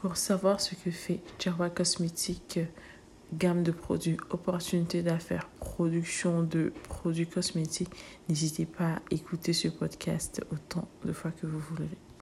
Pour savoir ce que fait Jerwa Cosmétique, gamme de produits, opportunités d'affaires, production de produits cosmétiques, n'hésitez pas à écouter ce podcast autant de fois que vous voulez.